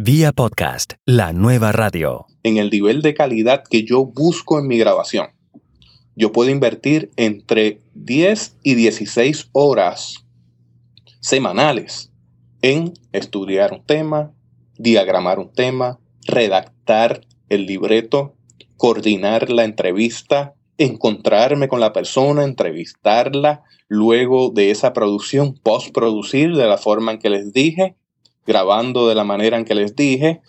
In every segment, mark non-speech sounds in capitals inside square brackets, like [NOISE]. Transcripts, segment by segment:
Vía podcast, la nueva radio. En el nivel de calidad que yo busco en mi grabación. Yo puedo invertir entre 10 y 16 horas semanales en estudiar un tema, diagramar un tema, redactar el libreto, coordinar la entrevista, encontrarme con la persona, entrevistarla, luego de esa producción, postproducir de la forma en que les dije, grabando de la manera en que les dije,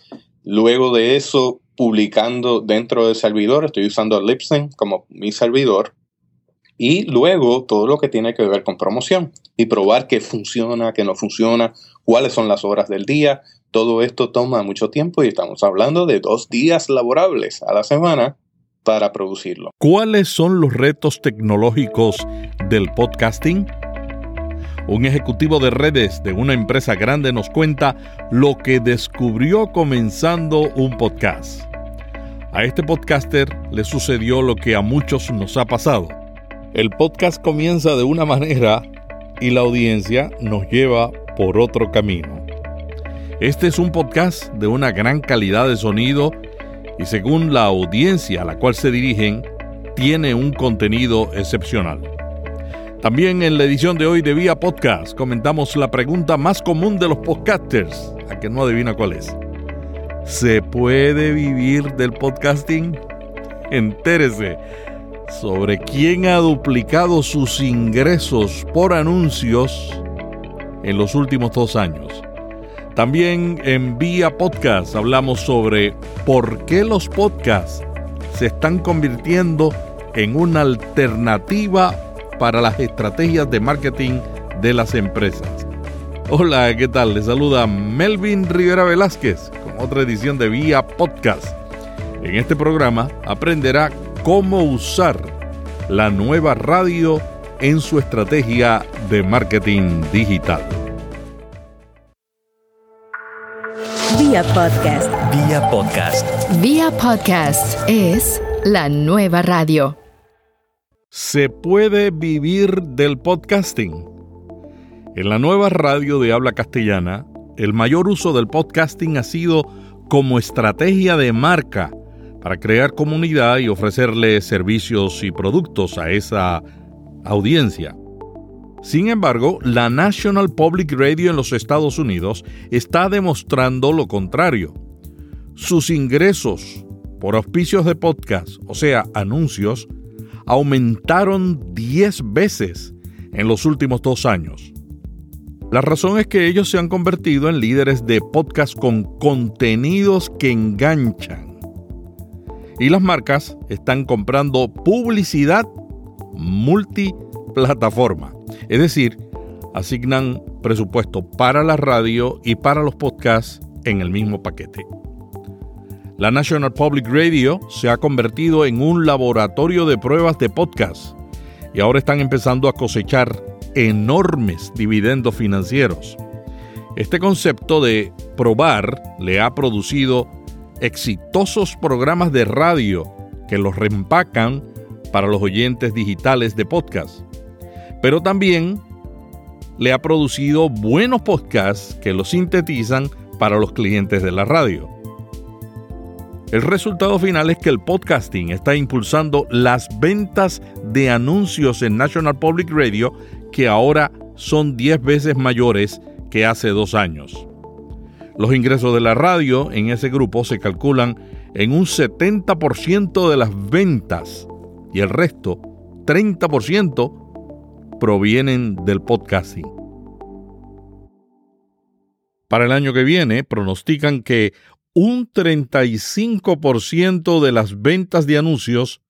luego de eso publicando dentro del servidor, estoy usando Libsyn como mi servidor, y luego todo lo que tiene que ver con promoción y probar que funciona, que no funciona, cuáles son las horas del día. Todo esto toma mucho tiempo y estamos hablando de dos días laborables a la semana para producirlo. ¿Cuáles son los retos tecnológicos del podcasting? Un ejecutivo de redes de una empresa grande nos cuenta lo que descubrió comenzando un podcast. A este podcaster le sucedió lo que a muchos nos ha pasado. El podcast comienza de una manera y la audiencia nos lleva por otro camino. Este es un podcast de una gran calidad de sonido y según la audiencia a la cual se dirigen, tiene un contenido excepcional. También en la edición de hoy de Vía Podcast comentamos la pregunta más común de los podcasters, a que no adivina cuál es. ¿Se puede vivir del podcasting? Entérese sobre quién ha duplicado sus ingresos por anuncios en los últimos dos años. También en Vía Podcast hablamos sobre por qué los podcasts se están convirtiendo en una alternativa para las estrategias de marketing de las empresas. Hola, ¿qué tal? Les saluda Melvin Rivera Velázquez con otra edición de Vía Podcast. En este programa aprenderá cómo usar la nueva radio en su estrategia de marketing digital. Vía Podcast. Vía podcast. Vía Podcast es la nueva radio. ¿Se puede vivir del podcasting? En la nueva radio de habla castellana, el mayor uso del podcasting ha sido como estrategia de marca para crear comunidad y ofrecerle servicios y productos a esa audiencia. Sin embargo, la National Public Radio en los Estados Unidos está demostrando lo contrario. Sus ingresos por auspicios de podcast, o sea, anuncios, aumentaron 10 veces en los últimos dos años. La razón es que ellos se han convertido en líderes de podcast con contenidos que enganchan. Y las marcas están comprando publicidad multiplataforma. Es decir, asignan presupuesto para la radio y para los podcasts en el mismo paquete. La National Public Radio se ha convertido en un laboratorio de pruebas de podcast y ahora están empezando a cosechar enormes dividendos financieros. Este concepto de probar le ha producido exitosos programas de radio que los reempacan para los oyentes digitales de podcast. Pero también le ha producido buenos podcasts que los sintetizan para los clientes de la radio. El resultado final es que el podcasting está impulsando las ventas de anuncios en National Public Radio que ahora son 10 veces mayores que hace dos años. Los ingresos de la radio en ese grupo se calculan en un 70% de las ventas y el resto, 30%, provienen del podcasting. Para el año que viene, pronostican que un 35% de las ventas de anuncios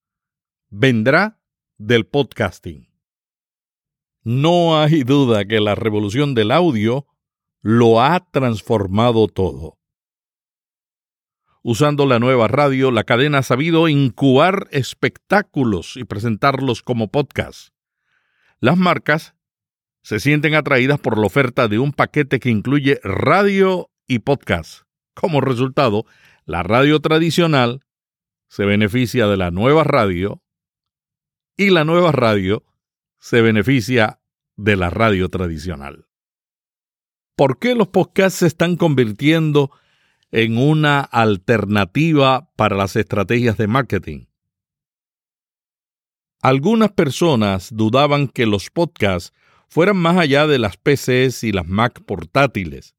vendrá del podcasting. No hay duda que la revolución del audio lo ha transformado todo. Usando la nueva radio, la cadena ha sabido incubar espectáculos y presentarlos como podcast. Las marcas se sienten atraídas por la oferta de un paquete que incluye radio y podcast. Como resultado, la radio tradicional se beneficia de la nueva radio y la nueva radio se beneficia de la radio tradicional. ¿Por qué los podcasts se están convirtiendo en una alternativa para las estrategias de marketing. Algunas personas dudaban que los podcasts fueran más allá de las PCs y las Mac portátiles,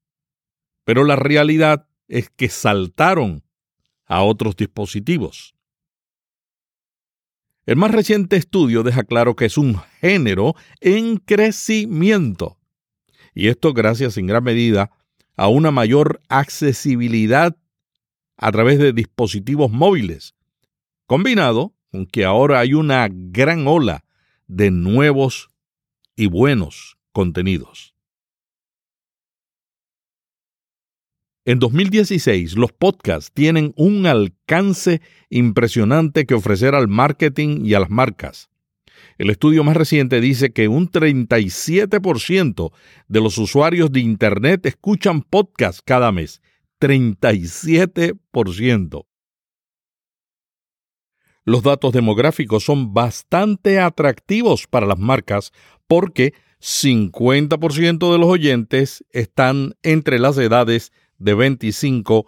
pero la realidad es que saltaron a otros dispositivos. El más reciente estudio deja claro que es un género en crecimiento, y esto gracias en gran medida a una mayor accesibilidad a través de dispositivos móviles, combinado con que ahora hay una gran ola de nuevos y buenos contenidos. En 2016, los podcasts tienen un alcance impresionante que ofrecer al marketing y a las marcas. El estudio más reciente dice que un 37% de los usuarios de Internet escuchan podcasts cada mes. 37%. Los datos demográficos son bastante atractivos para las marcas porque 50% de los oyentes están entre las edades de 25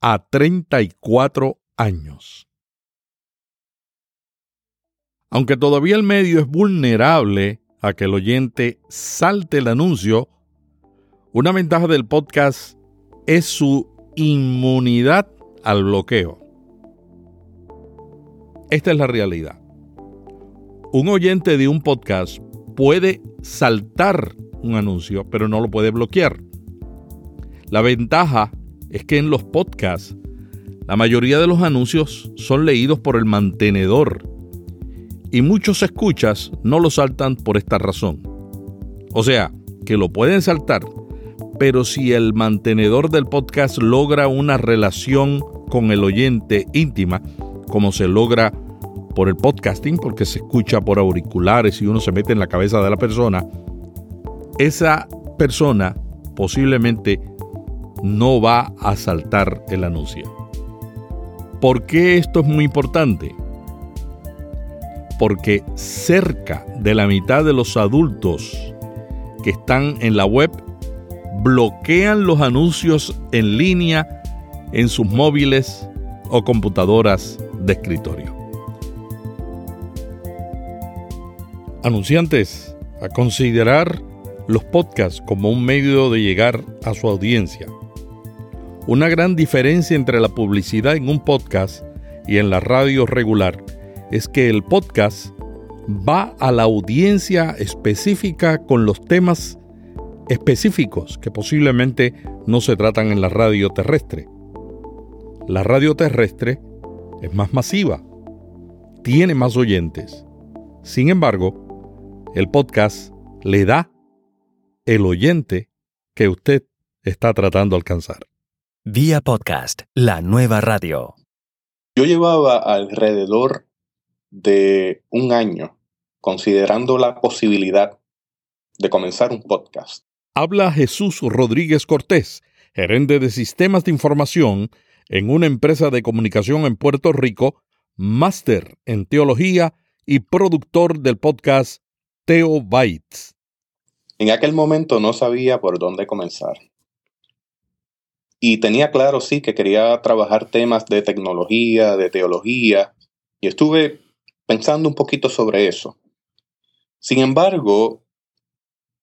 a 34 años. Aunque todavía el medio es vulnerable a que el oyente salte el anuncio, una ventaja del podcast es su inmunidad al bloqueo. Esta es la realidad. Un oyente de un podcast puede saltar un anuncio, pero no lo puede bloquear. La ventaja es que en los podcasts la mayoría de los anuncios son leídos por el mantenedor y muchos escuchas no lo saltan por esta razón. O sea, que lo pueden saltar, pero si el mantenedor del podcast logra una relación con el oyente íntima, como se logra por el podcasting, porque se escucha por auriculares y uno se mete en la cabeza de la persona, esa persona posiblemente no va a saltar el anuncio. ¿Por qué esto es muy importante? porque cerca de la mitad de los adultos que están en la web bloquean los anuncios en línea en sus móviles o computadoras de escritorio. Anunciantes, a considerar los podcasts como un medio de llegar a su audiencia. Una gran diferencia entre la publicidad en un podcast y en la radio regular es que el podcast va a la audiencia específica con los temas específicos que posiblemente no se tratan en la radio terrestre. La radio terrestre es más masiva, tiene más oyentes. Sin embargo, el podcast le da el oyente que usted está tratando de alcanzar. Vía podcast, la nueva radio. Yo llevaba alrededor de un año considerando la posibilidad de comenzar un podcast. Habla Jesús Rodríguez Cortés, gerente de sistemas de información en una empresa de comunicación en Puerto Rico, máster en teología y productor del podcast Teo Bytes. En aquel momento no sabía por dónde comenzar. Y tenía claro, sí, que quería trabajar temas de tecnología, de teología, y estuve pensando un poquito sobre eso. Sin embargo,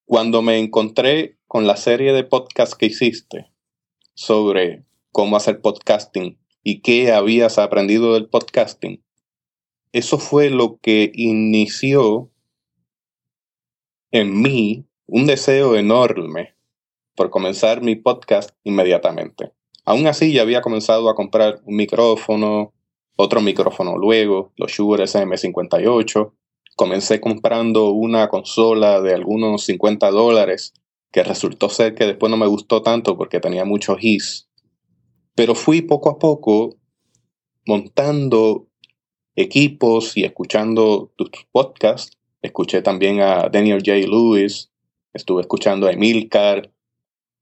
cuando me encontré con la serie de podcasts que hiciste sobre cómo hacer podcasting y qué habías aprendido del podcasting, eso fue lo que inició en mí un deseo enorme por comenzar mi podcast inmediatamente. Aún así, ya había comenzado a comprar un micrófono, otro micrófono luego, los Shure SM58. Comencé comprando una consola de algunos 50 dólares, que resultó ser que después no me gustó tanto porque tenía mucho hiss. Pero fui poco a poco montando equipos y escuchando tus podcasts. Escuché también a Daniel J. Lewis, estuve escuchando a Emilcar,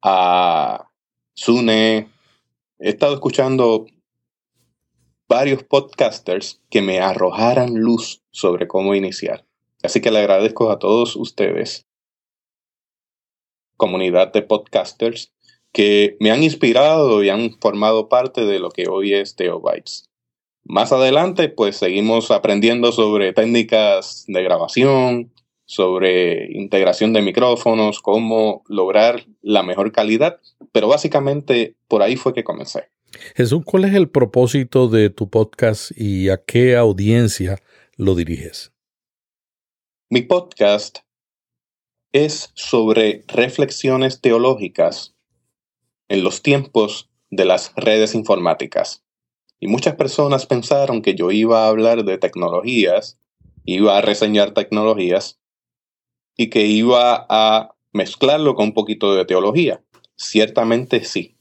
a Sune. He estado escuchando varios podcasters que me arrojaran luz sobre cómo iniciar. Así que le agradezco a todos ustedes, comunidad de podcasters, que me han inspirado y han formado parte de lo que hoy es Teobytes. Más adelante, pues seguimos aprendiendo sobre técnicas de grabación, sobre integración de micrófonos, cómo lograr la mejor calidad, pero básicamente por ahí fue que comencé. Jesús, ¿cuál es el propósito de tu podcast y a qué audiencia lo diriges? Mi podcast es sobre reflexiones teológicas en los tiempos de las redes informáticas. Y muchas personas pensaron que yo iba a hablar de tecnologías, iba a reseñar tecnologías y que iba a mezclarlo con un poquito de teología. Ciertamente sí.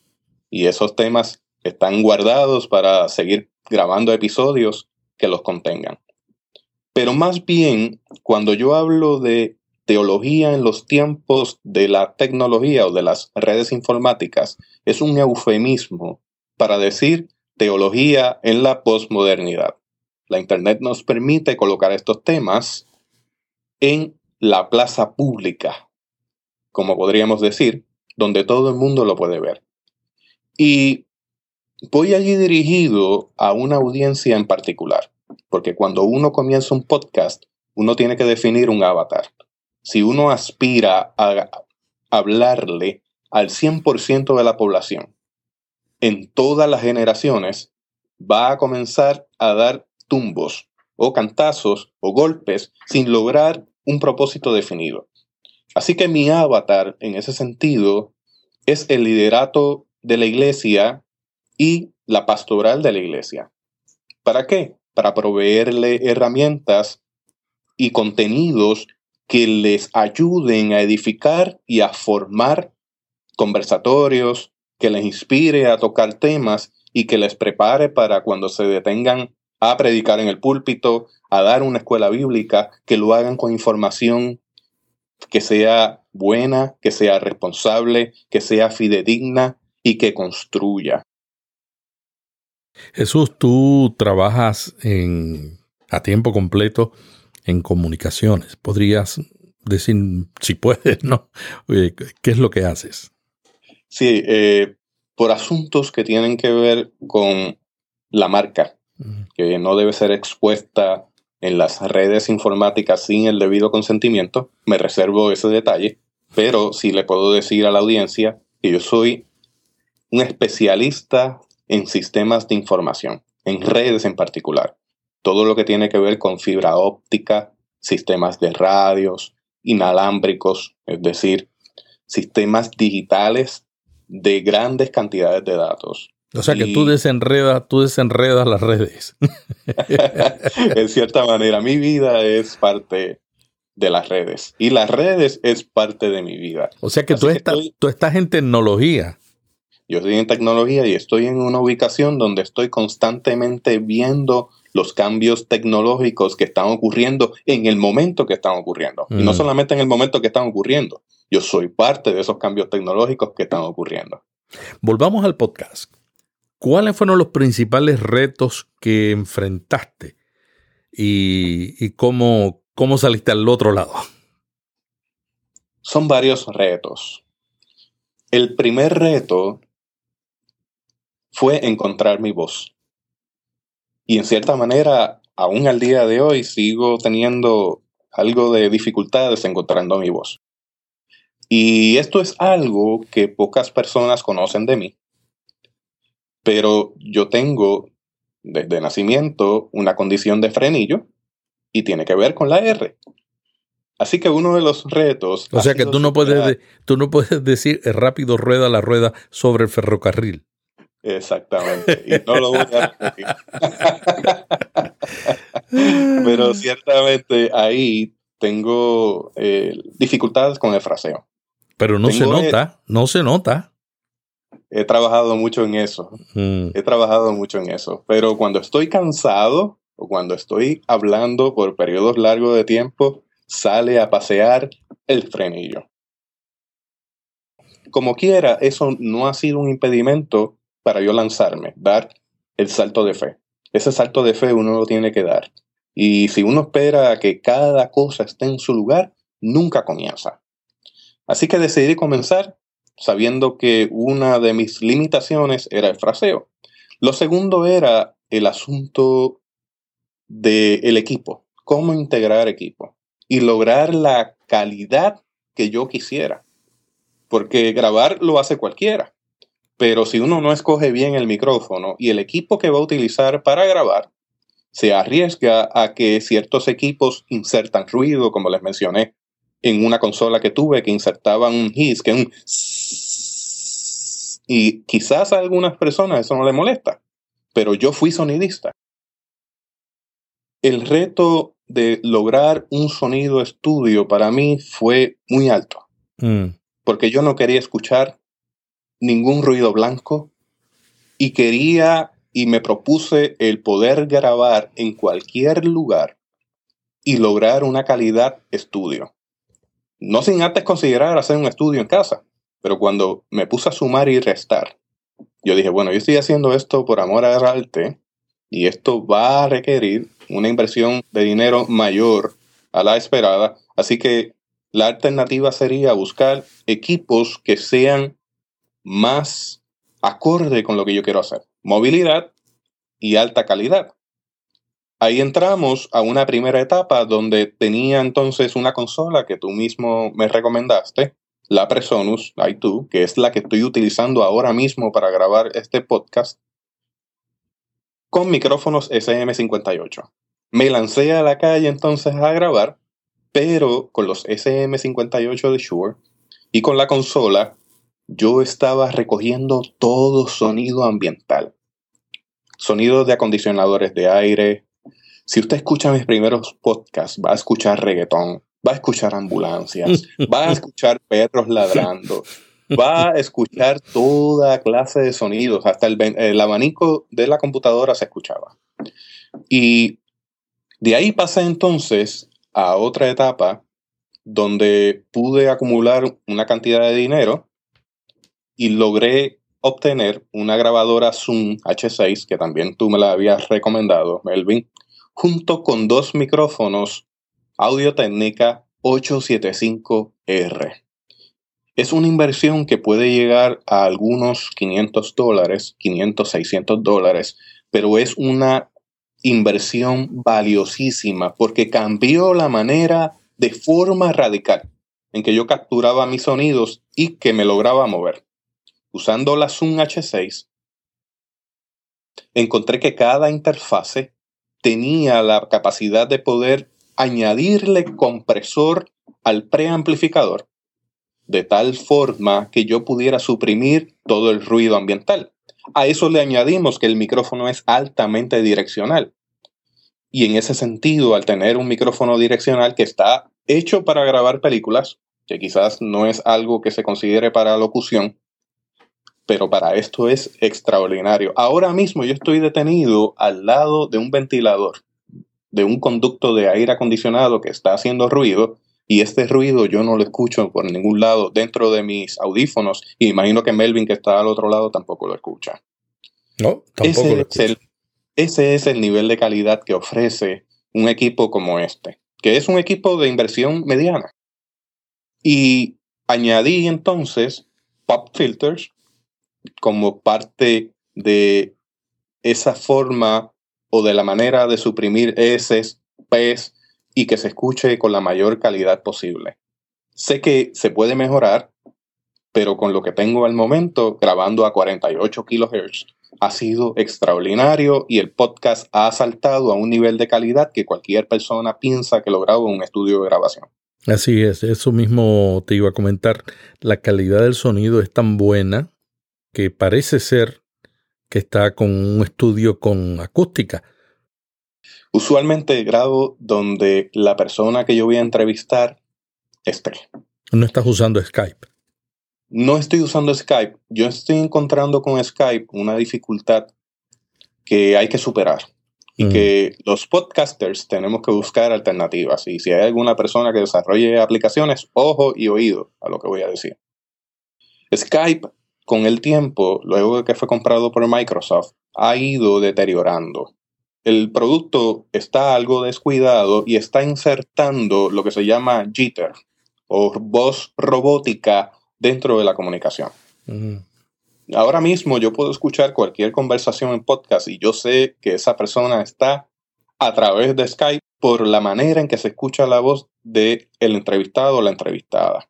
Y esos temas están guardados para seguir grabando episodios que los contengan. Pero más bien, cuando yo hablo de teología en los tiempos de la tecnología o de las redes informáticas, es un eufemismo para decir teología en la posmodernidad. La Internet nos permite colocar estos temas en la plaza pública, como podríamos decir, donde todo el mundo lo puede ver. Y voy allí dirigido a una audiencia en particular, porque cuando uno comienza un podcast, uno tiene que definir un avatar. Si uno aspira a hablarle al 100% de la población en todas las generaciones, va a comenzar a dar tumbos o cantazos o golpes sin lograr un propósito definido. Así que mi avatar en ese sentido es el liderato de la iglesia y la pastoral de la iglesia. ¿Para qué? Para proveerle herramientas y contenidos que les ayuden a edificar y a formar conversatorios, que les inspire a tocar temas y que les prepare para cuando se detengan a predicar en el púlpito, a dar una escuela bíblica, que lo hagan con información que sea buena, que sea responsable, que sea fidedigna y que construya. Jesús, tú trabajas en, a tiempo completo en comunicaciones. ¿Podrías decir, si puedes, no? ¿Qué es lo que haces? Sí, eh, por asuntos que tienen que ver con la marca, que no debe ser expuesta en las redes informáticas sin el debido consentimiento, me reservo ese detalle, pero sí le puedo decir a la audiencia que yo soy un especialista en sistemas de información, en redes en particular. Todo lo que tiene que ver con fibra óptica, sistemas de radios, inalámbricos, es decir, sistemas digitales de grandes cantidades de datos. O sea que tú desenredas, tú desenredas las redes. [LAUGHS] en cierta manera, mi vida es parte de las redes y las redes es parte de mi vida. O sea que, tú, estás, tú estás en tecnología. Yo estoy en tecnología y estoy en una ubicación donde estoy constantemente viendo los cambios tecnológicos que están ocurriendo en el momento que están ocurriendo. Y no mm. solamente en el momento que están ocurriendo. Yo soy parte de esos cambios tecnológicos que están ocurriendo. Volvamos al podcast. ¿Cuáles fueron los principales retos que enfrentaste y, cómo, cómo saliste al otro lado? Son varios retos. El primer reto fue encontrar mi voz. Y en cierta manera, aún al día de hoy, sigo teniendo algo de dificultades encontrando mi voz. Y esto es algo que pocas personas conocen de mí, pero yo tengo desde nacimiento una condición de frenillo y tiene que ver con la R. Así que uno de los retos... O sea que tú no, puedes tú no puedes decir rápido rueda la rueda sobre el ferrocarril. Exactamente. Y no lo voy a repetir. [LAUGHS] Pero [LAUGHS] ciertamente ahí tengo eh, dificultades con el fraseo. Pero no se nota, no se nota. He trabajado mucho en eso. Mm. He trabajado mucho en eso. Pero cuando estoy cansado o cuando estoy hablando por periodos largos de tiempo, sale a pasear el frenillo. Como quiera, eso no ha sido un impedimento para yo lanzarme, dar el salto de fe. Ese salto de fe uno lo tiene que dar. Y si uno espera que cada cosa esté en su lugar, nunca comienza. Así que decidí comenzar sabiendo que una de mis limitaciones era el fraseo. Lo segundo era el asunto del equipo, cómo integrar equipo y lograr la calidad que yo quisiera. Porque grabar lo hace cualquiera. Pero si uno no escoge bien el micrófono y el equipo que va a utilizar para grabar, se arriesga a que ciertos equipos insertan ruido, como les mencioné, en una consola que tuve que insertaban un hiss, que un y quizás a algunas personas eso no les molesta, pero yo fui sonidista. El reto de lograr un sonido estudio para mí fue muy alto, mm. porque yo no quería escuchar ningún ruido blanco y quería y me propuse el poder grabar en cualquier lugar y lograr una calidad estudio. No sin antes considerar hacer un estudio en casa, pero cuando me puse a sumar y restar, yo dije, bueno, yo estoy haciendo esto por amor al arte y esto va a requerir una inversión de dinero mayor a la esperada, así que la alternativa sería buscar equipos que sean más acorde con lo que yo quiero hacer. Movilidad y alta calidad. Ahí entramos a una primera etapa donde tenía entonces una consola que tú mismo me recomendaste, la Presonus i2, que es la que estoy utilizando ahora mismo para grabar este podcast, con micrófonos SM58. Me lancé a la calle entonces a grabar, pero con los SM58 de Shure y con la consola, yo estaba recogiendo todo sonido ambiental. Sonidos de acondicionadores de aire, si usted escucha mis primeros podcasts, va a escuchar reggaetón, va a escuchar ambulancias, va a escuchar perros ladrando, va a escuchar toda clase de sonidos, hasta el, abanico de la computadora se escuchaba. Y de ahí pasé entonces a otra etapa donde pude acumular una cantidad de dinero y logré obtener una grabadora Zoom H6, que también tú me la habías recomendado, Melvin, junto con dos micrófonos Audio Técnica 875R. Es una inversión que puede llegar a algunos 500 dólares, 500, 600 dólares, pero es una inversión valiosísima porque cambió la manera de forma radical en que yo capturaba mis sonidos y que me lograba mover. Usando la Zoom H6, encontré que cada interfase tenía la capacidad de poder añadirle compresor al preamplificador de tal forma que yo pudiera suprimir todo el ruido ambiental. A eso le añadimos que el micrófono es altamente direccional. Y en ese sentido, al tener un micrófono direccional que está hecho para grabar películas, que quizás no es algo que se considere para locución, pero para esto es extraordinario. Ahora mismo yo estoy detenido al lado de un ventilador, de un conducto de aire acondicionado que está haciendo ruido y este ruido yo no lo escucho por ningún lado dentro de mis audífonos y imagino que Melvin que está al otro lado tampoco lo escucha. No, tampoco ese, lo escucha. Es el, ese es el nivel de calidad que ofrece un equipo como este, que es un equipo de inversión mediana. Y añadí entonces pop filters como parte de esa forma o de la manera de suprimir S, P's y que se escuche con la mayor calidad posible. Sé que se puede mejorar, pero con lo que tengo al momento, grabando a 48 kHz, ha sido extraordinario y el podcast ha saltado a un nivel de calidad que cualquier persona piensa que lo en un estudio de grabación. Así es, eso mismo te iba a comentar. La calidad del sonido es tan buena que parece ser que está con un estudio con acústica. Usualmente grabo donde la persona que yo voy a entrevistar esté. No estás usando Skype. No estoy usando Skype. Yo estoy encontrando con Skype una dificultad que hay que superar y mm. que los podcasters tenemos que buscar alternativas. Y si hay alguna persona que desarrolle aplicaciones, ojo y oído a lo que voy a decir. Skype con el tiempo, luego de que fue comprado por Microsoft, ha ido deteriorando. El producto está algo descuidado y está insertando lo que se llama jitter o voz robótica dentro de la comunicación. Ahora mismo yo puedo escuchar cualquier conversación en podcast y yo sé que esa persona está a través de Skype por la manera en que se escucha la voz del el entrevistado o la entrevistada.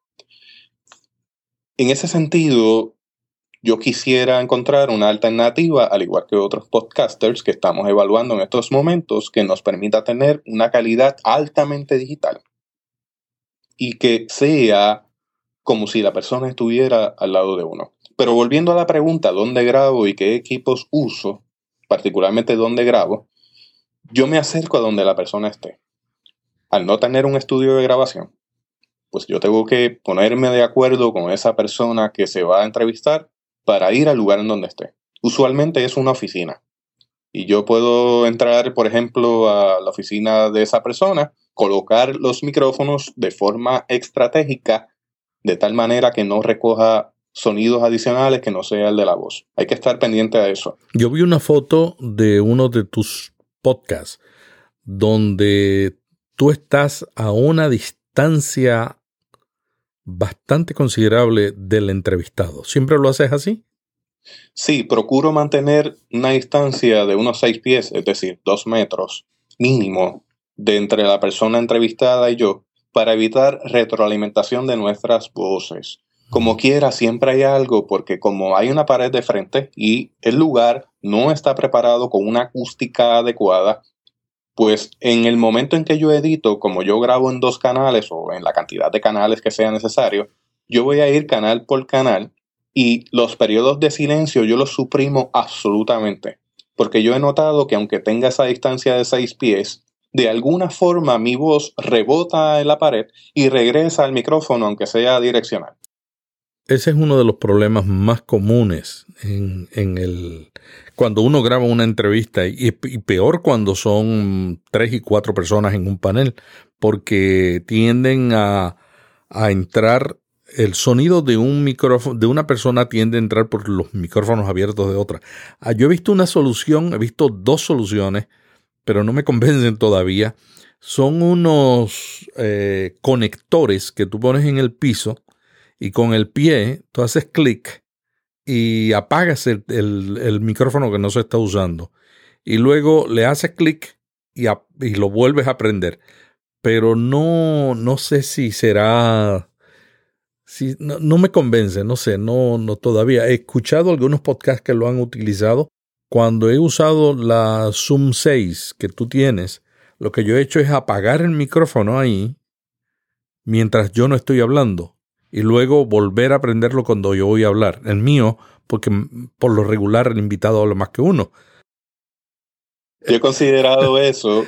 En ese sentido, yo quisiera encontrar una alternativa, al igual que otros podcasters que estamos evaluando en estos momentos, que nos permita tener una calidad altamente digital y que sea como si la persona estuviera al lado de uno. Pero volviendo a la pregunta, ¿dónde grabo y qué equipos uso? Particularmente dónde grabo, yo me acerco a donde la persona esté. Al no tener un estudio de grabación, pues yo tengo que ponerme de acuerdo con esa persona que se va a entrevistar para ir al lugar en donde esté. Usualmente es una oficina. Y yo puedo entrar, por ejemplo, a la oficina de esa persona, colocar los micrófonos de forma estratégica, de tal manera que no recoja sonidos adicionales que no sea el de la voz. Hay que estar pendiente a eso. Yo vi una foto de uno de tus podcasts donde tú estás a una distancia bastante considerable del entrevistado. ¿Siempre lo haces así? Sí, procuro mantener una distancia de unos seis pies, es decir, dos metros mínimo, de entre la persona entrevistada y yo, para evitar retroalimentación de nuestras voces. Como quiera, siempre hay algo, porque como hay una pared de frente y el lugar no está preparado con una acústica adecuada, pues en el momento en que yo edito, como yo grabo en dos canales o en la cantidad de canales que sea necesario, yo voy a ir canal por canal y los periodos de silencio yo los suprimo absolutamente. Porque yo he notado que aunque tenga esa distancia de seis pies, de alguna forma mi voz rebota en la pared y regresa al micrófono aunque sea direccional. Ese es uno de los problemas más comunes en, el cuando uno graba una entrevista y, peor cuando son tres y cuatro personas en un panel, porque tienden a, entrar el sonido de un micrófono, de una persona tiende a entrar por los micrófonos abiertos de otra. Ah, yo he visto una solución, he visto dos soluciones, pero no me convencen todavía. Son unos eh, conectores que tú pones en el piso y con el pie tú haces clic y apagas el, micrófono que no se está usando. Y luego le haces clic y, y, lo vuelves a prender. Pero no, no sé si será... Si, no, no, me convence, no sé, no, no todavía. He escuchado algunos podcasts que lo han utilizado. Cuando he usado la Zoom 6 que tú tienes, lo que yo he hecho es apagar el micrófono ahí mientras yo no estoy hablando y luego volver a aprenderlo cuando yo voy a hablar. El mío, porque por lo regular el invitado habla más que uno. Yo he considerado [LAUGHS] eso,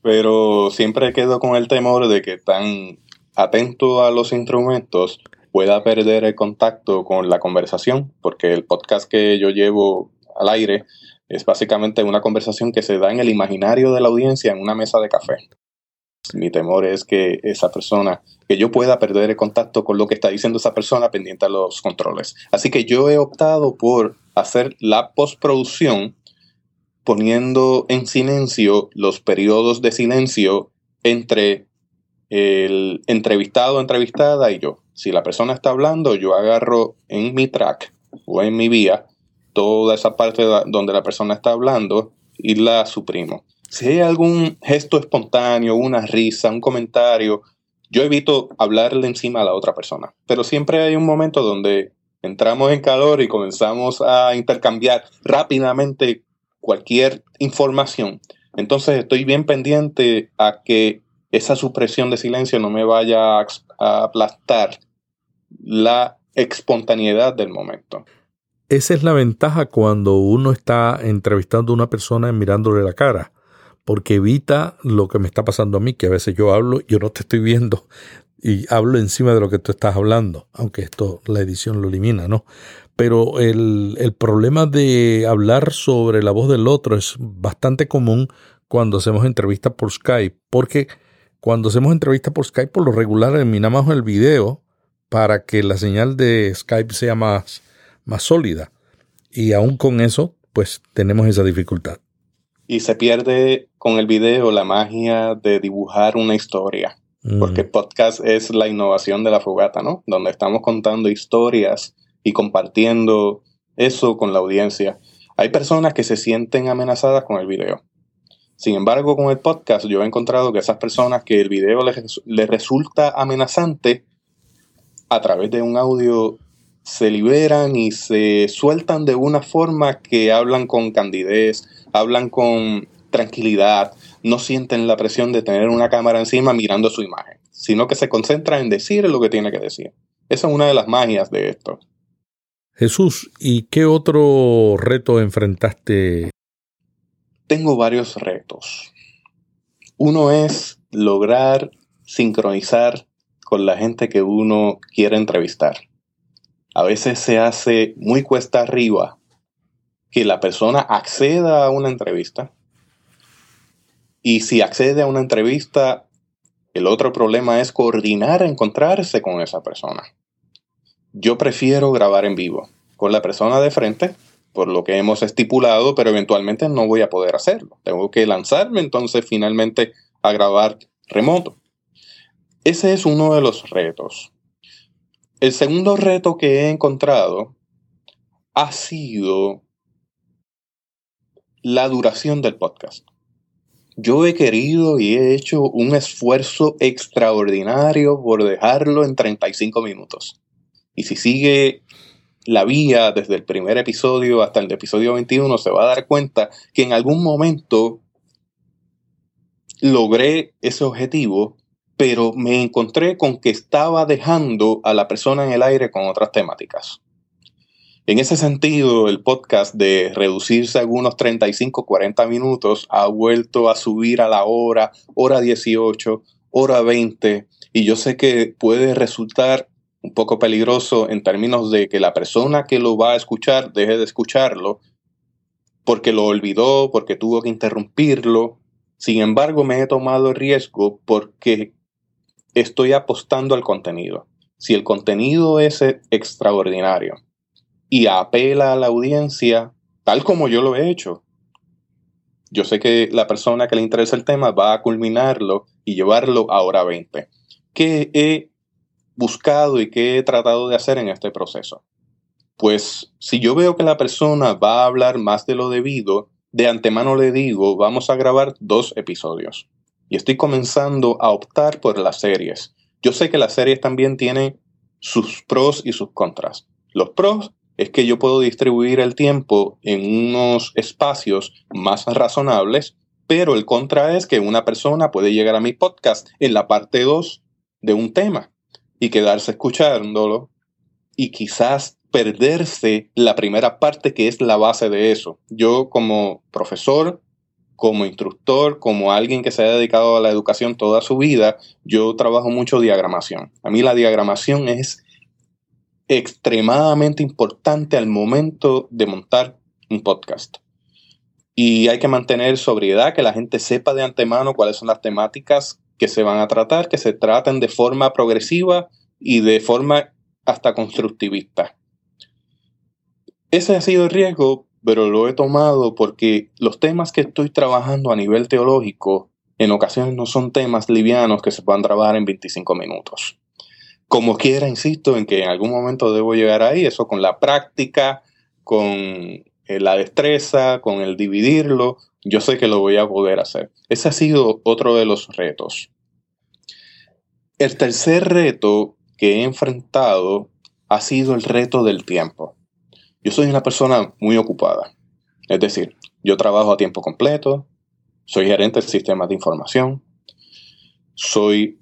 pero siempre quedo con el temor de que tan atento a los instrumentos pueda perder el contacto con la conversación, porque el podcast que yo llevo al aire es básicamente una conversación que se da en el imaginario de la audiencia en una mesa de café. Mi temor es que esa persona, que yo pueda perder el contacto con lo que está diciendo esa persona pendiente a los controles. Así que yo he optado por hacer la postproducción poniendo en silencio los periodos de silencio entre el entrevistado entrevistada y yo. Si la persona está hablando, yo agarro en mi track o en mi vía toda esa parte donde la persona está hablando y la suprimo. Si hay algún gesto espontáneo, una risa, un comentario, yo evito hablarle encima a la otra persona. Pero siempre hay un momento donde entramos en calor y comenzamos a intercambiar rápidamente cualquier información. Entonces estoy bien pendiente a que esa supresión de silencio no me vaya a aplastar la espontaneidad del momento. Esa es la ventaja cuando uno está entrevistando a una persona mirándole la cara porque evita lo que me está pasando a mí, que a veces yo hablo, yo no te estoy viendo y hablo encima de lo que tú estás hablando, aunque esto la edición lo elimina, ¿no? Pero el, el problema de hablar sobre la voz del otro es bastante común cuando hacemos entrevistas por Skype, porque cuando hacemos entrevistas por Skype, por lo regular eliminamos el video para que la señal de Skype sea más, más sólida. Y aún con eso, pues tenemos esa dificultad y se pierde con el video la magia de dibujar una historia. porque podcast es la innovación de la fogata, ¿no? Donde estamos contando historias y compartiendo eso con la audiencia. Hay personas que se sienten amenazadas con el video. Sin embargo, con el podcast yo he encontrado que esas personas que el video les, les resulta amenazante, a través de un audio se liberan y se sueltan de una forma que hablan con candidez, hablan con tranquilidad, no sienten la presión de tener una cámara encima mirando su imagen, sino que se concentra en decir lo que tiene que decir. Esa es una de las magias de esto. Jesús, ¿y qué otro reto enfrentaste? Tengo varios retos. Uno es lograr sincronizar con la gente que uno quiere entrevistar. A veces se hace muy cuesta arriba que la persona acceda a una entrevista y si accede a una entrevista, el otro problema es coordinar, encontrarse con esa persona. Yo prefiero grabar en vivo con la persona de frente, por lo que hemos estipulado, pero eventualmente no voy a poder hacerlo. Tengo que lanzarme entonces finalmente a grabar remoto. Ese es uno de los retos. El segundo reto que he encontrado ha sido la duración del podcast. Yo he querido y he hecho un esfuerzo extraordinario por dejarlo en 35 minutos. Y si sigue la vía desde el primer episodio hasta el episodio 21, se va a dar cuenta que en algún momento logré ese objetivo, pero me encontré con que estaba dejando a la persona en el aire con otras temáticas. En ese sentido, el podcast de reducirse a algunos 35, 40 minutos ha vuelto a subir a la hora, hora 18, hora 20, y yo sé que puede resultar un poco peligroso en términos de que la persona que lo va a escuchar deje de escucharlo porque lo olvidó, porque tuvo que interrumpirlo. Sin embargo, me he tomado el riesgo porque estoy apostando al contenido. Si el contenido es extraordinario, y apela a la audiencia tal como yo lo he hecho. Yo sé que la persona que le interesa el tema va a culminarlo y llevarlo a hora 20. ¿Qué he buscado y qué he tratado de hacer en este proceso? Pues si yo veo que la persona va a hablar más de lo debido, de antemano le digo, vamos a grabar dos episodios. Y estoy comenzando a optar por las series. Yo sé que las series también tienen sus pros y sus contras. Los pros es que yo puedo distribuir el tiempo en unos espacios más razonables, pero el contra es que una persona puede llegar a mi podcast en la parte 2 de un tema y quedarse escuchándolo y quizás perderse la primera parte que es la base de eso. Yo como profesor, como instructor, como alguien que se ha dedicado a la educación toda su vida, yo trabajo mucho diagramación. A mí la diagramación es extremadamente importante al momento de montar un podcast. Y hay que mantener sobriedad, que la gente sepa de antemano cuáles son las temáticas que se van a tratar, que se traten de forma progresiva y de forma hasta constructivista. Ese ha sido el riesgo, pero lo he tomado porque los temas que estoy trabajando a nivel teológico en ocasiones no son temas livianos que se puedan trabajar en 25 minutos. Como quiera, insisto en que en algún momento debo llegar ahí, eso con la práctica, con eh, la destreza, con el dividirlo, yo sé que lo voy a poder hacer. Ese ha sido otro de los retos. El tercer reto que he enfrentado ha sido el reto del tiempo. Yo soy una persona muy ocupada. Es decir, yo trabajo a tiempo completo, soy gerente de sistemas de información, soy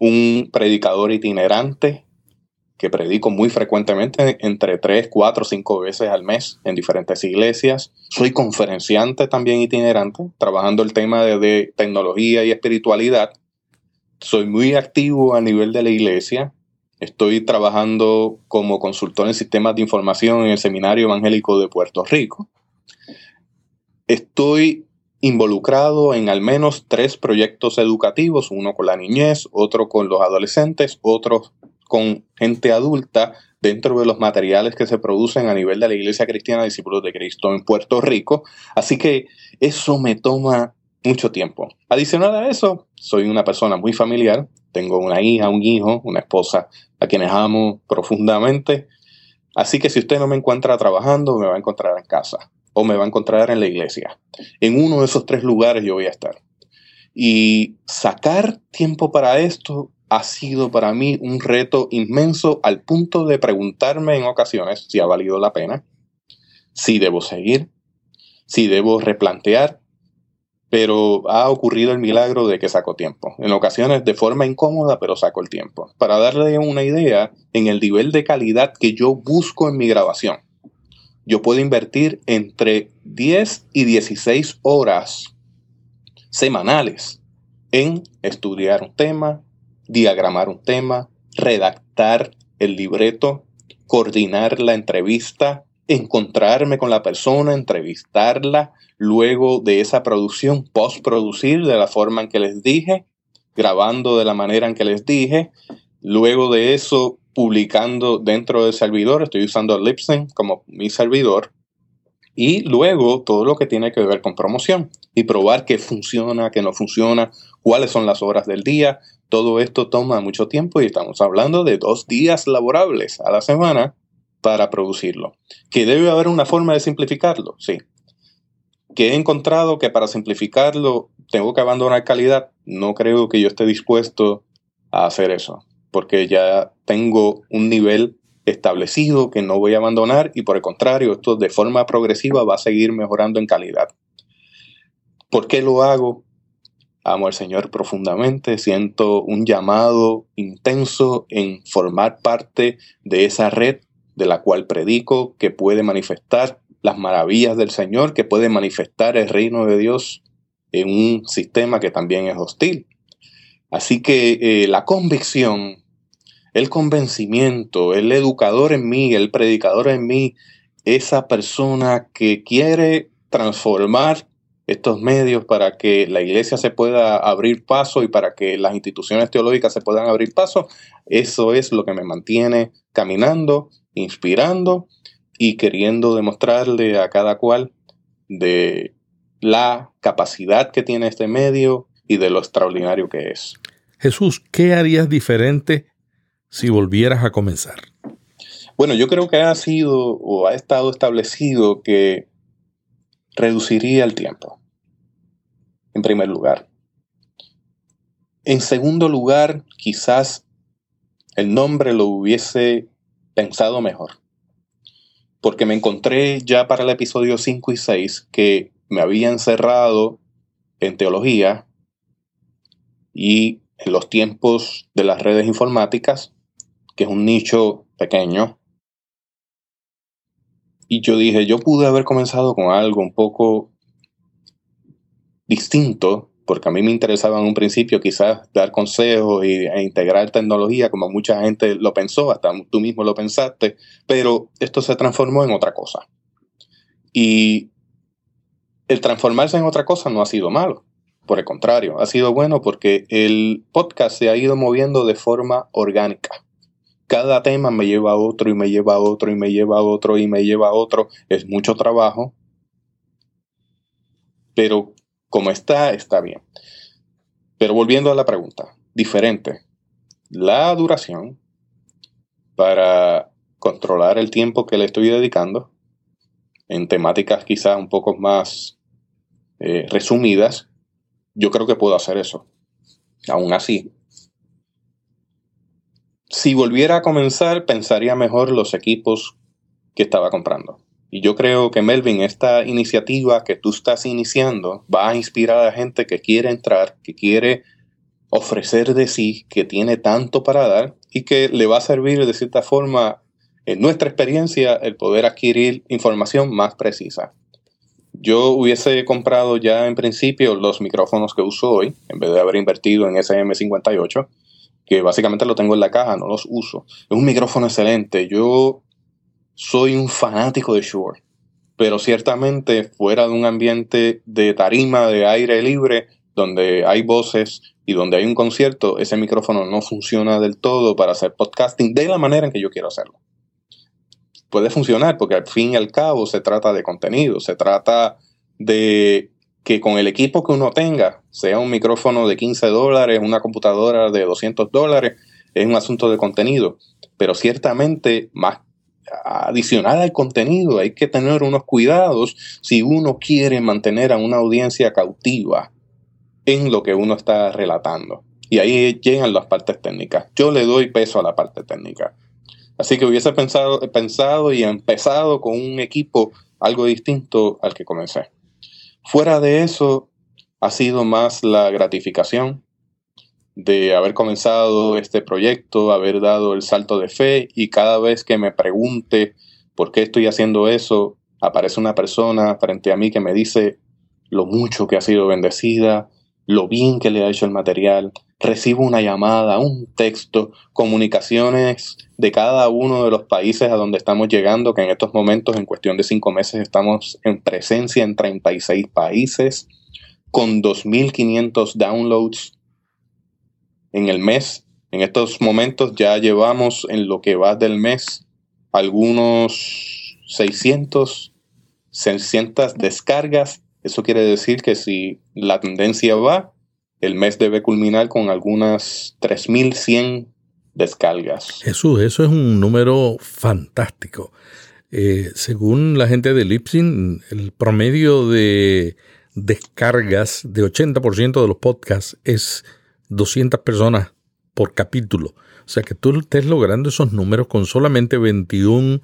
un predicador itinerante que predico muy frecuentemente, entre 3, 4, 5 veces al mes en diferentes iglesias. Soy conferenciante también itinerante, trabajando el tema de, tecnología y espiritualidad. Soy muy activo a nivel de la iglesia. Estoy trabajando como consultor en sistemas de información en el Seminario Evangélico de Puerto Rico. Estoy involucrado en al menos tres proyectos educativos, uno con la niñez, otro con los adolescentes, otro con gente adulta dentro de los materiales que se producen a nivel de la Iglesia Cristiana Discípulos de Cristo en Puerto Rico. Así que eso me toma mucho tiempo. Adicional a eso, soy una persona muy familiar, tengo una hija, un hijo, una esposa a quienes amo profundamente. Así que si usted no me encuentra trabajando, me va a encontrar en casa o me va a encontrar en la iglesia. En uno de esos tres lugares yo voy a estar. Y sacar tiempo para esto ha sido para mí un reto inmenso al punto de preguntarme en ocasiones si ha valido la pena, si debo seguir, si debo replantear, pero ha ocurrido el milagro de que saco tiempo. En ocasiones de forma incómoda, pero saco el tiempo. Para darle una idea en el nivel de calidad que yo busco en mi grabación yo puedo invertir entre 10 y 16 horas semanales en estudiar un tema, diagramar un tema, redactar el libreto, coordinar la entrevista, encontrarme con la persona, entrevistarla, luego de esa producción, postproducir de la forma en que les dije, grabando de la manera en que les dije, luego de eso publicando dentro del servidor, estoy usando Libsyn como mi servidor, y luego todo lo que tiene que ver con promoción y probar qué funciona, qué no funciona, cuáles son las horas del día. Todo esto toma mucho tiempo y estamos hablando de dos días laborables a la semana para producirlo. ¿Que debe haber una forma de simplificarlo? Sí. ¿Que he encontrado que para simplificarlo tengo que abandonar calidad? No creo que yo esté dispuesto a hacer eso porque ya tengo un nivel establecido que no voy a abandonar y por el contrario, esto de forma progresiva va a seguir mejorando en calidad. ¿Por qué lo hago? Amo al Señor profundamente, siento un llamado intenso en formar parte de esa red de la cual predico, que puede manifestar las maravillas del Señor, que puede manifestar el reino de Dios en un sistema que también es hostil. Así que eh, la convicción el convencimiento, el educador en mí, el predicador en mí, esa persona que quiere transformar estos medios para que la iglesia se pueda abrir paso y para que las instituciones teológicas se puedan abrir paso, eso es lo que me mantiene caminando, inspirando y queriendo demostrarle a cada cual de la capacidad que tiene este medio y de lo extraordinario que es. Jesús, ¿qué harías diferente si volvieras a comenzar? Bueno, yo creo que ha sido o ha estado establecido que reduciría el tiempo, en primer lugar. En segundo lugar, quizás el nombre lo hubiese pensado mejor, porque me encontré ya para el episodio 5 y 6 que me había encerrado en teología y en los tiempos de las redes informáticas que es un nicho pequeño. Y yo dije, yo pude haber comenzado con algo un poco distinto, porque a mí me interesaba en un principio quizás dar consejos e integrar tecnología, como mucha gente lo pensó, hasta tú mismo lo pensaste, pero esto se transformó en otra cosa. Y el transformarse en otra cosa no ha sido malo. Por el contrario, ha sido bueno porque el podcast se ha ido moviendo de forma orgánica cada tema me lleva a otro y me lleva a otro y me lleva a otro y me lleva a otro. Es mucho trabajo, pero como está, está bien. Pero volviendo a la pregunta, diferente. La duración para controlar el tiempo que le estoy dedicando en temáticas quizás un poco más eh, resumidas, yo creo que puedo hacer eso. Aún así, si volviera a comenzar, pensaría mejor los equipos que estaba comprando. Y yo creo que Melvin, esta iniciativa que tú estás iniciando va a inspirar a gente que quiere entrar, que quiere ofrecer de sí, que tiene tanto para dar y que le va a servir de cierta forma, en nuestra experiencia, el poder adquirir información más precisa. Yo hubiese comprado ya en principio los micrófonos que uso hoy, en vez de haber invertido en SM58, que básicamente lo tengo en la caja, no los uso. Es un micrófono excelente. Yo soy un fanático de Shure, pero ciertamente fuera de un ambiente de tarima, de aire libre, donde hay voces y donde hay un concierto, ese micrófono no funciona del todo para hacer podcasting de la manera en que yo quiero hacerlo. Puede funcionar porque al fin y al cabo se trata de contenido, se trata de que con el equipo que uno tenga, sea un micrófono de 15 dólares, una computadora de 200 dólares, es un asunto de contenido. Pero ciertamente, más adicional al contenido, hay que tener unos cuidados si uno quiere mantener a una audiencia cautiva en lo que uno está relatando. Y ahí llegan las partes técnicas. Yo le doy peso a la parte técnica. Así que hubiese pensado, pensado y empezado con un equipo algo distinto al que comencé. Fuera de eso, ha sido más la gratificación de haber comenzado este proyecto, haber dado el salto de fe y cada vez que me pregunte por qué estoy haciendo eso, aparece una persona frente a mí que me dice lo mucho que ha sido bendecida, lo bien que le ha hecho el material, recibo una llamada, un texto, comunicaciones de cada uno de los países a donde estamos llegando, que en estos momentos, en cuestión de cinco meses, estamos en presencia en 36 países, con 2.500 downloads en el mes. En estos momentos ya llevamos en lo que va del mes algunos 600, 600 descargas. Eso quiere decir que si la tendencia va, el mes debe culminar con algunas 3100 descargas. Jesús, eso es un número fantástico. Eh, según la gente de Lipsin, el promedio de descargas de 80% de los podcasts es 200 personas por capítulo. O sea que tú estés logrando esos números con solamente 21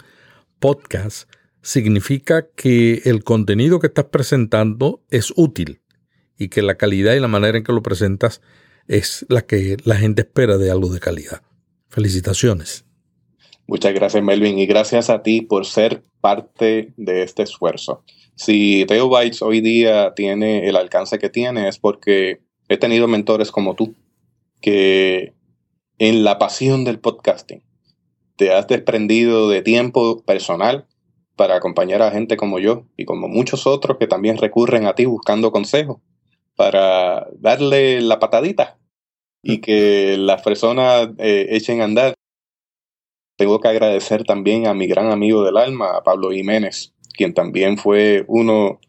podcasts, significa que el contenido que estás presentando es útil y que la calidad y la manera en que lo presentas es la que la gente espera de algo de calidad. Felicitaciones. Muchas gracias, Melvin, y gracias a ti por ser parte de este esfuerzo. Si Theo Bytes hoy día tiene el alcance que tiene es porque he tenido mentores como tú, que en la pasión del podcasting te has desprendido de tiempo personal para acompañar a gente como yo y como muchos otros que también recurren a ti buscando consejos para darle la patadita y que las personas eh, echen a andar. Tengo que agradecer también a mi gran amigo del alma, a Pablo Jiménez, quien también fue uno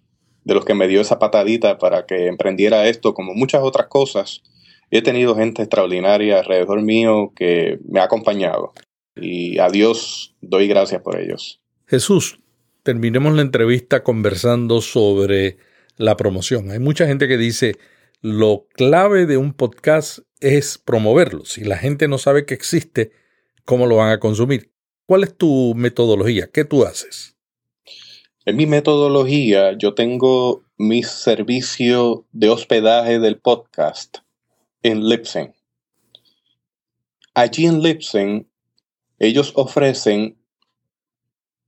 de los que me dio esa patadita para que emprendiera esto, como muchas otras cosas. He tenido gente extraordinaria alrededor mío que me ha acompañado y a Dios doy gracias por ellos. Jesús, terminemos la entrevista conversando sobre la promoción. Hay mucha gente que dice, lo clave de un podcast es promoverlo. Si la gente no sabe que existe, ¿cómo lo van a consumir? ¿Cuál es tu metodología? ¿Qué tú haces? En mi metodología, yo tengo mi servicio de hospedaje del podcast en Lipsen. Allí en Lipsen, ellos ofrecen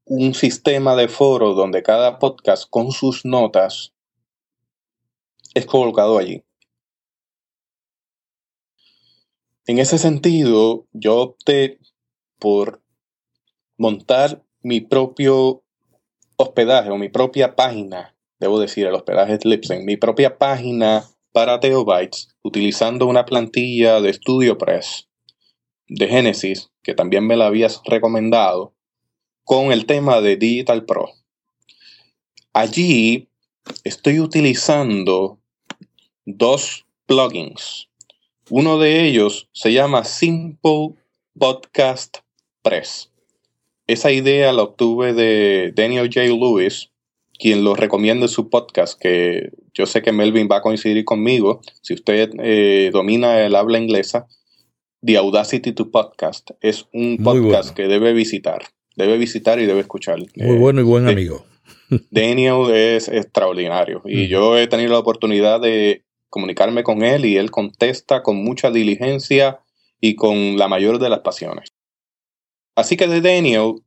un sistema de foro donde cada podcast con sus notas es colocado allí. En ese sentido, yo opté por montar mi propio hospedaje o mi propia página, debo decir, el hospedaje es mi propia página para Teobytes utilizando una plantilla de StudioPress de Genesis, que también me la habías recomendado, con el tema de Digital Pro. Allí estoy utilizando dos plugins. Uno de ellos se llama Simple Podcast Press. Esa idea la obtuve de Daniel J. Lewis, quien lo recomienda en su podcast, que yo sé que Melvin va a coincidir conmigo. Si usted eh, domina el habla inglesa, The Audacity to Podcast es un podcast que debe visitar. Debe visitar y debe escuchar. Muy bueno y buen amigo. Daniel es extraordinario y yo he tenido la oportunidad de comunicarme con él y él contesta con mucha diligencia y con la mayor de las pasiones. Así que de Daniel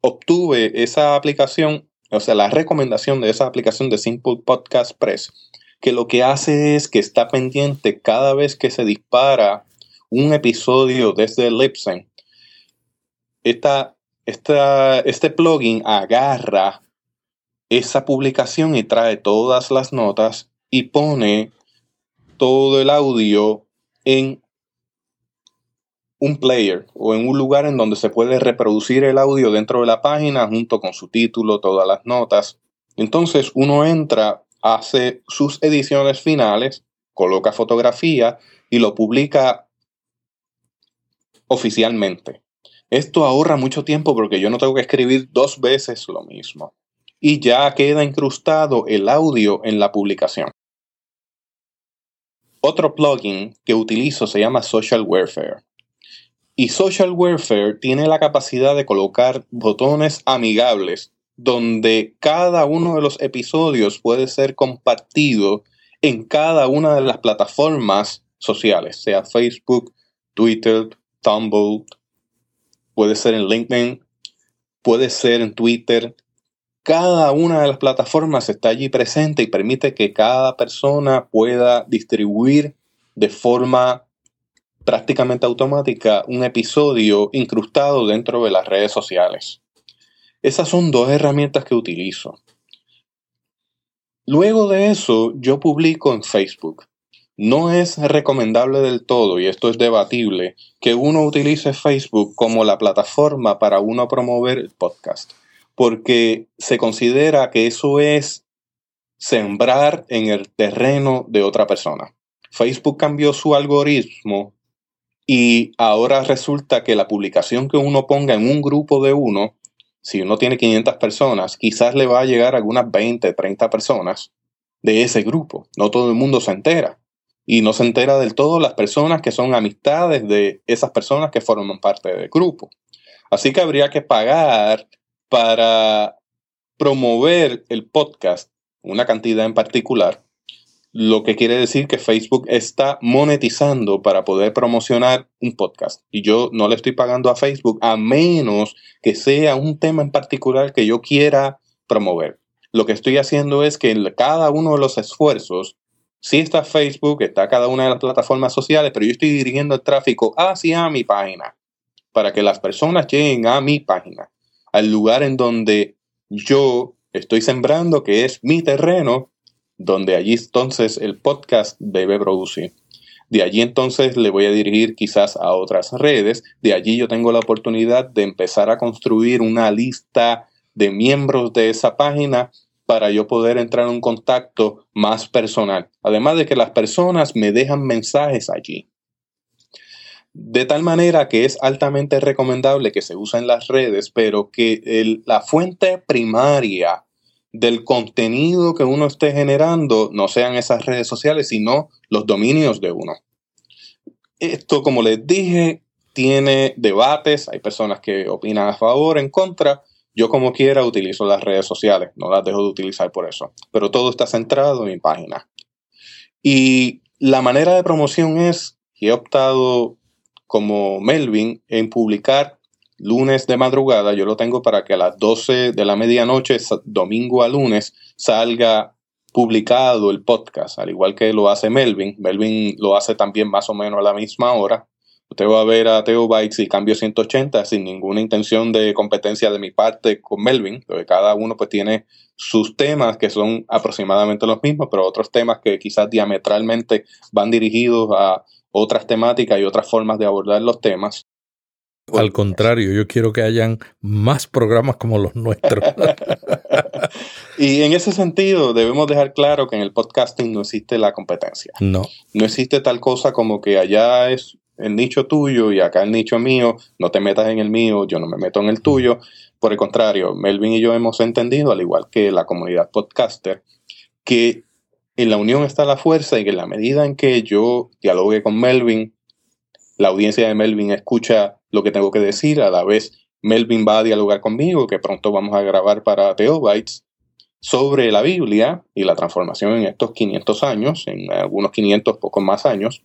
obtuve esa aplicación, o sea, la recomendación de esa aplicación de Simple Podcast Press, que lo que hace es que está pendiente cada vez que se dispara un episodio desde Lipsen. Esta, esta, este plugin agarra esa publicación y trae todas las notas y pone todo el audio en un player o en un lugar en donde se puede reproducir el audio dentro de la página junto con su título, todas las notas. Entonces uno entra hace sus ediciones finales, coloca fotografía y lo publica oficialmente. Esto ahorra mucho tiempo porque yo no tengo que escribir dos veces lo mismo. Y ya queda incrustado el audio en la publicación. Otro plugin que utilizo se llama Social Warfare. Y Social Warfare tiene la capacidad de colocar botones amigables donde cada uno de los episodios puede ser compartido en cada una de las plataformas sociales, sea Facebook, Twitter, Tumblr, puede ser en LinkedIn, puede ser en Twitter. Cada una de las plataformas está allí presente y permite que cada persona pueda distribuir de forma prácticamente automática un episodio incrustado dentro de las redes sociales. Esas son dos herramientas que utilizo. Luego de eso, yo publico en Facebook. No es recomendable del todo, y esto es debatible, que uno utilice Facebook como la plataforma para uno promover el podcast, porque se considera que eso es sembrar en el terreno de otra persona. Facebook cambió su algoritmo y ahora resulta que la publicación que uno ponga en un grupo de uno, si uno tiene 500 personas, quizás le va a llegar a algunas 20, 30 personas de ese grupo. No todo el mundo se entera. Y no se entera del todo las personas que son amistades de esas personas que forman parte del grupo. Así que habría que pagar para promover el podcast, una cantidad en particular, lo que quiere decir que Facebook está monetizando para poder promocionar un podcast. Y yo no le estoy pagando a Facebook a menos que sea un tema en particular que yo quiera promover. Lo que estoy haciendo es que en cada uno de los esfuerzos, sí está Facebook, está cada una de las plataformas sociales, pero yo estoy dirigiendo el tráfico hacia mi página para que las personas lleguen a mi página, al lugar en donde yo estoy sembrando, que es mi terreno donde allí entonces el podcast debe producir. De allí entonces le voy a dirigir quizás a otras redes. De allí yo tengo la oportunidad de empezar a construir una lista de miembros de esa página para yo poder entrar en un contacto más personal. Además de que las personas me dejan mensajes allí. De tal manera que es altamente recomendable que se use en las redes, pero que la fuente primaria del contenido que uno esté generando no sean esas redes sociales, sino los dominios de uno. Esto, como les dije, tiene debates, hay personas que opinan a favor, en contra. Yo como quiera utilizo las redes sociales, no las dejo de utilizar por eso, pero todo está centrado en mi página. Y la manera de promoción es que he optado como Melvin en publicar lunes de madrugada, yo lo tengo para que a las 12 de la medianoche, domingo a lunes, salga publicado el podcast, al igual que lo hace Melvin. Melvin lo hace también más o menos a la misma hora. Usted va a ver a Teo Bytes y Cambio 180 sin ninguna intención de competencia de mi parte con Melvin, porque cada uno pues tiene sus temas que son aproximadamente los mismos, pero otros temas que quizás diametralmente van dirigidos a otras temáticas y otras formas de abordar los temas. Al contrario, yo quiero que hayan más programas como los nuestros. [LAUGHS] y en ese sentido, debemos dejar claro que en el podcasting no existe la competencia. No. No existe tal cosa como que allá es el nicho tuyo y acá el nicho mío, no te metas en el mío, yo no me meto en el tuyo. Por el contrario, Melvin y yo hemos entendido, al igual que la comunidad podcaster, que en la unión está la fuerza y que en la medida en que yo dialogue con Melvin, la audiencia de Melvin escucha lo que tengo que decir, a la vez Melvin va a dialogar conmigo, que pronto vamos a grabar para Teobytes, sobre la Biblia y la transformación en estos 500 años, en algunos 500, pocos más años.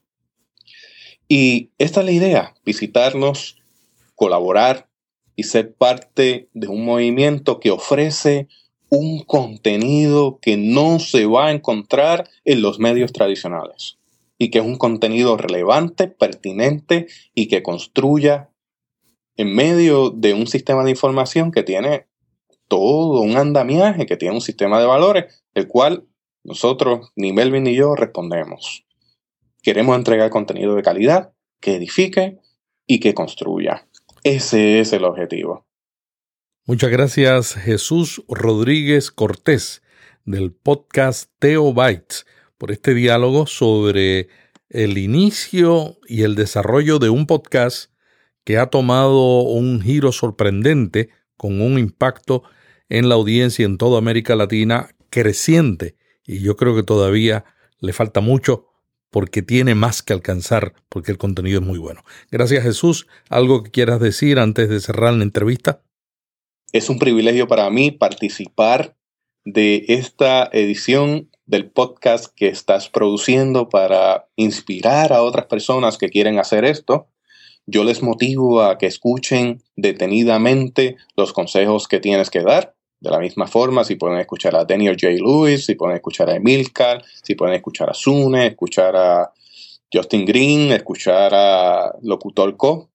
Y esta es la idea, visitarnos, colaborar y ser parte de un movimiento que ofrece un contenido que no se va a encontrar en los medios tradicionales y que es un contenido relevante, pertinente y que construya en medio de un sistema de información que tiene todo un andamiaje, que tiene un sistema de valores, el cual nosotros, ni Melvin ni yo, respondemos. Queremos entregar contenido de calidad, que edifique y que construya. Ese es el objetivo. Muchas gracias Jesús Rodríguez Cortés del podcast Teo Bytes por este diálogo sobre el inicio y el desarrollo de un podcast que ha tomado un giro sorprendente con un impacto en la audiencia en toda América Latina creciente y yo creo que todavía le falta mucho porque tiene más que alcanzar, porque el contenido es muy bueno. Gracias Jesús. ¿Algo que quieras decir antes de cerrar la entrevista? Es un privilegio para mí participar de esta edición del podcast que estás produciendo para inspirar a otras personas que quieren hacer esto. Yo les motivo a que escuchen detenidamente los consejos que tienes que dar de la misma forma, si pueden escuchar a Daniel J. Lewis, si pueden escuchar a Emilcar, si pueden escuchar a Sune, escuchar a Justin Green, escuchar a Locutor Co,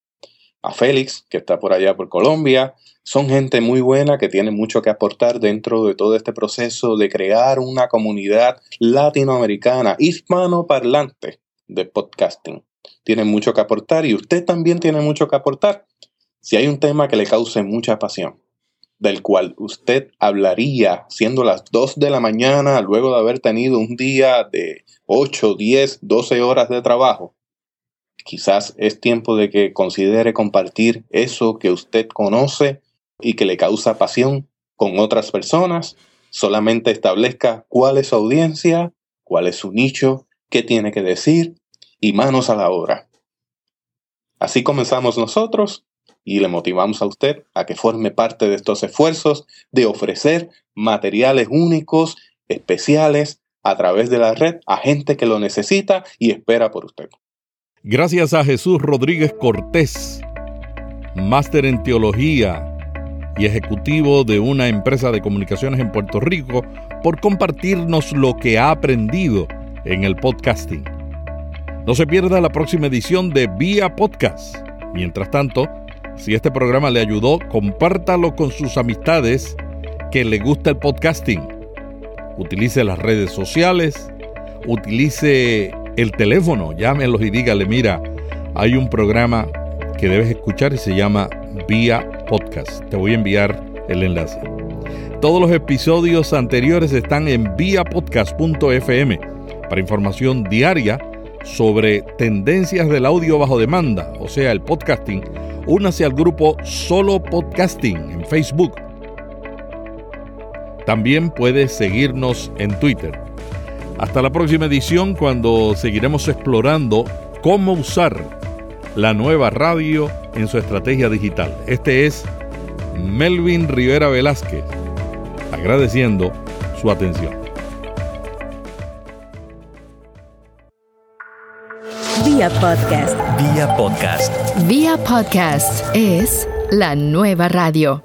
a Félix, que está por allá por Colombia. Son gente muy buena que tiene mucho que aportar dentro de todo este proceso de crear una comunidad latinoamericana, hispanoparlante de podcasting. Tienen mucho que aportar y usted también tiene mucho que aportar. Si hay un tema que le cause mucha pasión, del cual usted hablaría siendo las 2 de la mañana luego de haber tenido un día de 8, 10, 12 horas de trabajo. Quizás es tiempo de que considere compartir eso que usted conoce y que le causa pasión con otras personas. Solamente establezca cuál es su audiencia, cuál es su nicho, qué tiene que decir y manos a la obra. Así comenzamos nosotros y le motivamos a usted a que forme parte de estos esfuerzos de ofrecer materiales únicos, especiales, a través de la red a gente que lo necesita y espera por usted. Gracias a Jesús Rodríguez Cortés, máster en teología y ejecutivo de una empresa de comunicaciones en Puerto Rico, por compartirnos lo que ha aprendido en el podcasting. No se pierda la próxima edición de Vía Podcast. Mientras tanto, si este programa le ayudó, compártalo con sus amistades que le gusta el podcasting. Utilice las redes sociales, utilice el teléfono, llámelos y dígale, mira, hay un programa que debes escuchar y se llama Vía Podcast. Te voy a enviar el enlace. Todos los episodios anteriores están en viapodcast.fm para información diaria sobre tendencias del audio bajo demanda, o sea, el podcasting únase al grupo Solo Podcasting en Facebook. También puedes seguirnos en Twitter. Hasta la próxima edición cuando seguiremos explorando cómo usar la nueva radio en su estrategia digital. Este es Melvin Rivera Velázquez, agradeciendo su atención. Vía podcast. Vía podcast. Vía podcast es la nueva radio.